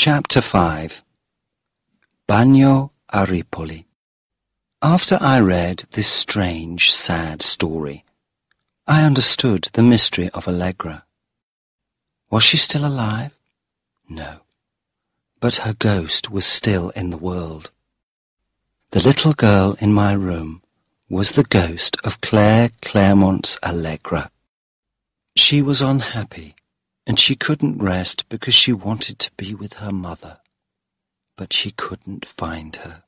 Chapter 5 Bagno a Ripoli After I read this strange, sad story, I understood the mystery of Allegra. Was she still alive? No. But her ghost was still in the world. The little girl in my room was the ghost of Claire Clairmont's Allegra. She was unhappy and she couldn't rest because she wanted to be with her mother, but she couldn't find her.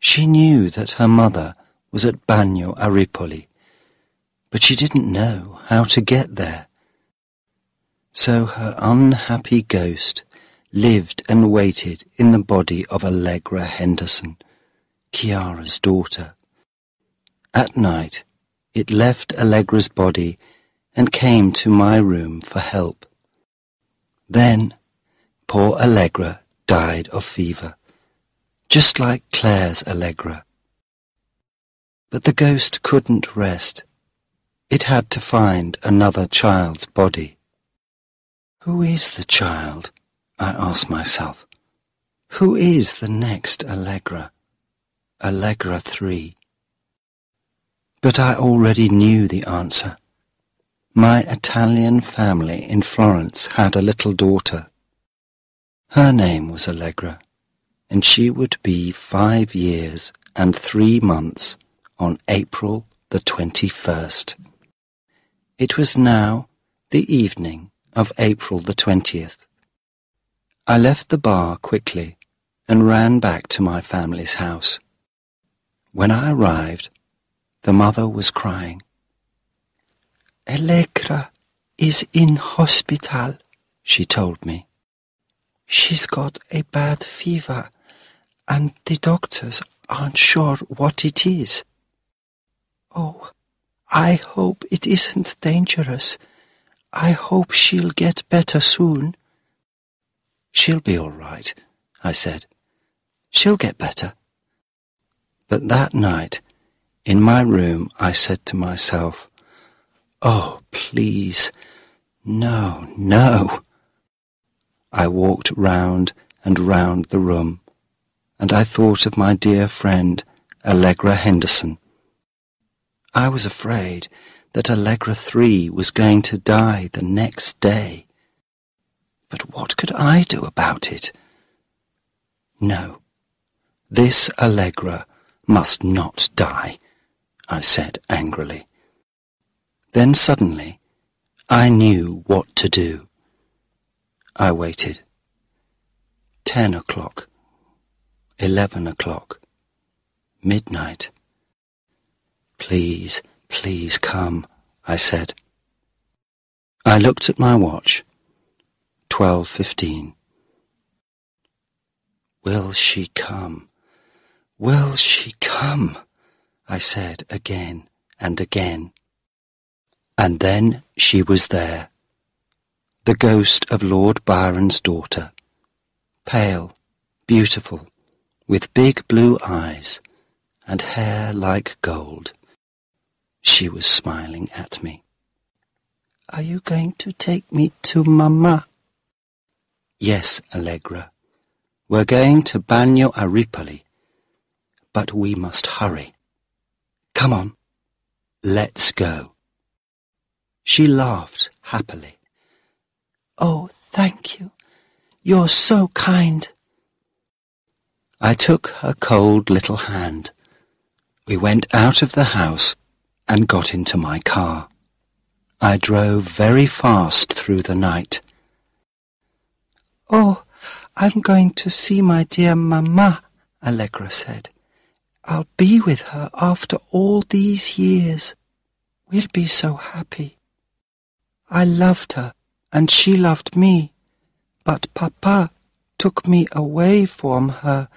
She knew that her mother was at Bagno a Ripoli, but she didn't know how to get there. So her unhappy ghost lived and waited in the body of Allegra Henderson, Chiara's daughter. At night, it left Allegra's body and came to my room for help. Then poor Allegra died of fever, just like Claire's Allegra. But the ghost couldn't rest. It had to find another child's body. Who is the child? I asked myself. Who is the next Allegra? Allegra 3. But I already knew the answer. My Italian family in Florence had a little daughter. Her name was Allegra, and she would be five years and three months on April the 21st. It was now the evening of April the 20th. I left the bar quickly and ran back to my family's house. When I arrived, the mother was crying. Allegra is in hospital, she told me. She's got a bad fever, and the doctors aren't sure what it is. Oh, I hope it isn't dangerous. I hope she'll get better soon. She'll be all right, I said. She'll get better. But that night, in my room, I said to myself, Oh, please. No, no. I walked round and round the room, and I thought of my dear friend, Allegra Henderson. I was afraid that Allegra 3 was going to die the next day. But what could I do about it? No, this Allegra must not die, I said angrily. Then suddenly I knew what to do. I waited. Ten o'clock. Eleven o'clock. Midnight. Please, please come, I said. I looked at my watch. Twelve fifteen. Will she come? Will she come? I said again and again. And then she was there, the ghost of Lord Byron's daughter, pale, beautiful, with big blue eyes and hair like gold. She was smiling at me. Are you going to take me to Mamma? Yes, Allegra. We're going to Bagno a Ripoli. But we must hurry. Come on. Let's go. She laughed happily. Oh, thank you. You're so kind. I took her cold little hand. We went out of the house and got into my car. I drove very fast through the night. Oh, I'm going to see my dear Mamma, Allegra said. I'll be with her after all these years. We'll be so happy. I loved her, and she loved me. But Papa took me away from her,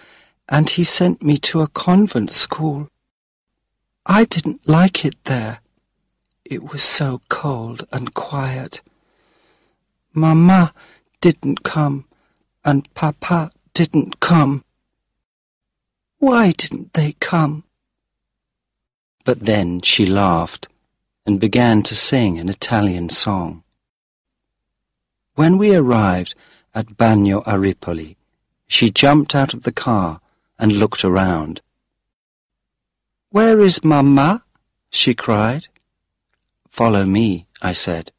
and he sent me to a convent school. I didn't like it there. It was so cold and quiet. Mamma didn't come, and Papa didn't come. Why didn't they come? But then she laughed and began to sing an Italian song. When we arrived at Bagno a Ripoli, she jumped out of the car and looked around. Where is Mamma? she cried. Follow me, I said.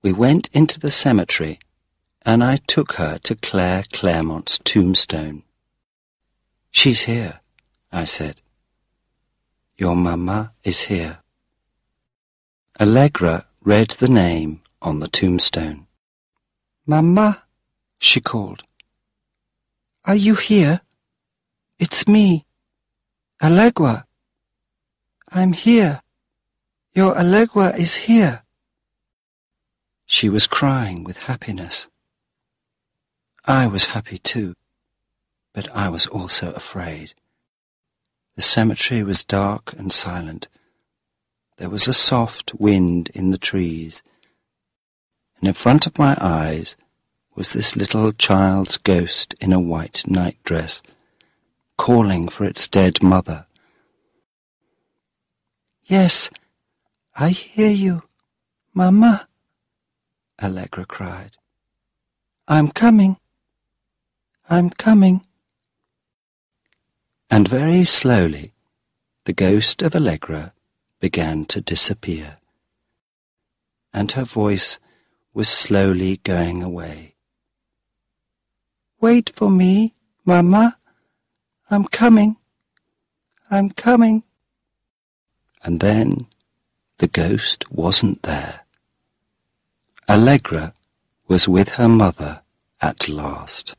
We went into the cemetery, and I took her to Claire Clairmont's tombstone. She's here, I said. Your mamma is here. Allegra read the name on the tombstone. Mamma, she called. Are you here? It's me, Allegra. I'm here. Your Allegra is here. She was crying with happiness. I was happy too, but I was also afraid. The cemetery was dark and silent. There was a soft wind in the trees, and in front of my eyes was this little child's ghost in a white nightdress, calling for its dead mother. Yes, I hear you, Mamma, Allegra cried. I'm coming. I'm coming. And very slowly the ghost of Allegra began to disappear, and her voice was slowly going away. Wait for me, Mamma. I'm coming. I'm coming. And then the ghost wasn't there. Allegra was with her mother at last.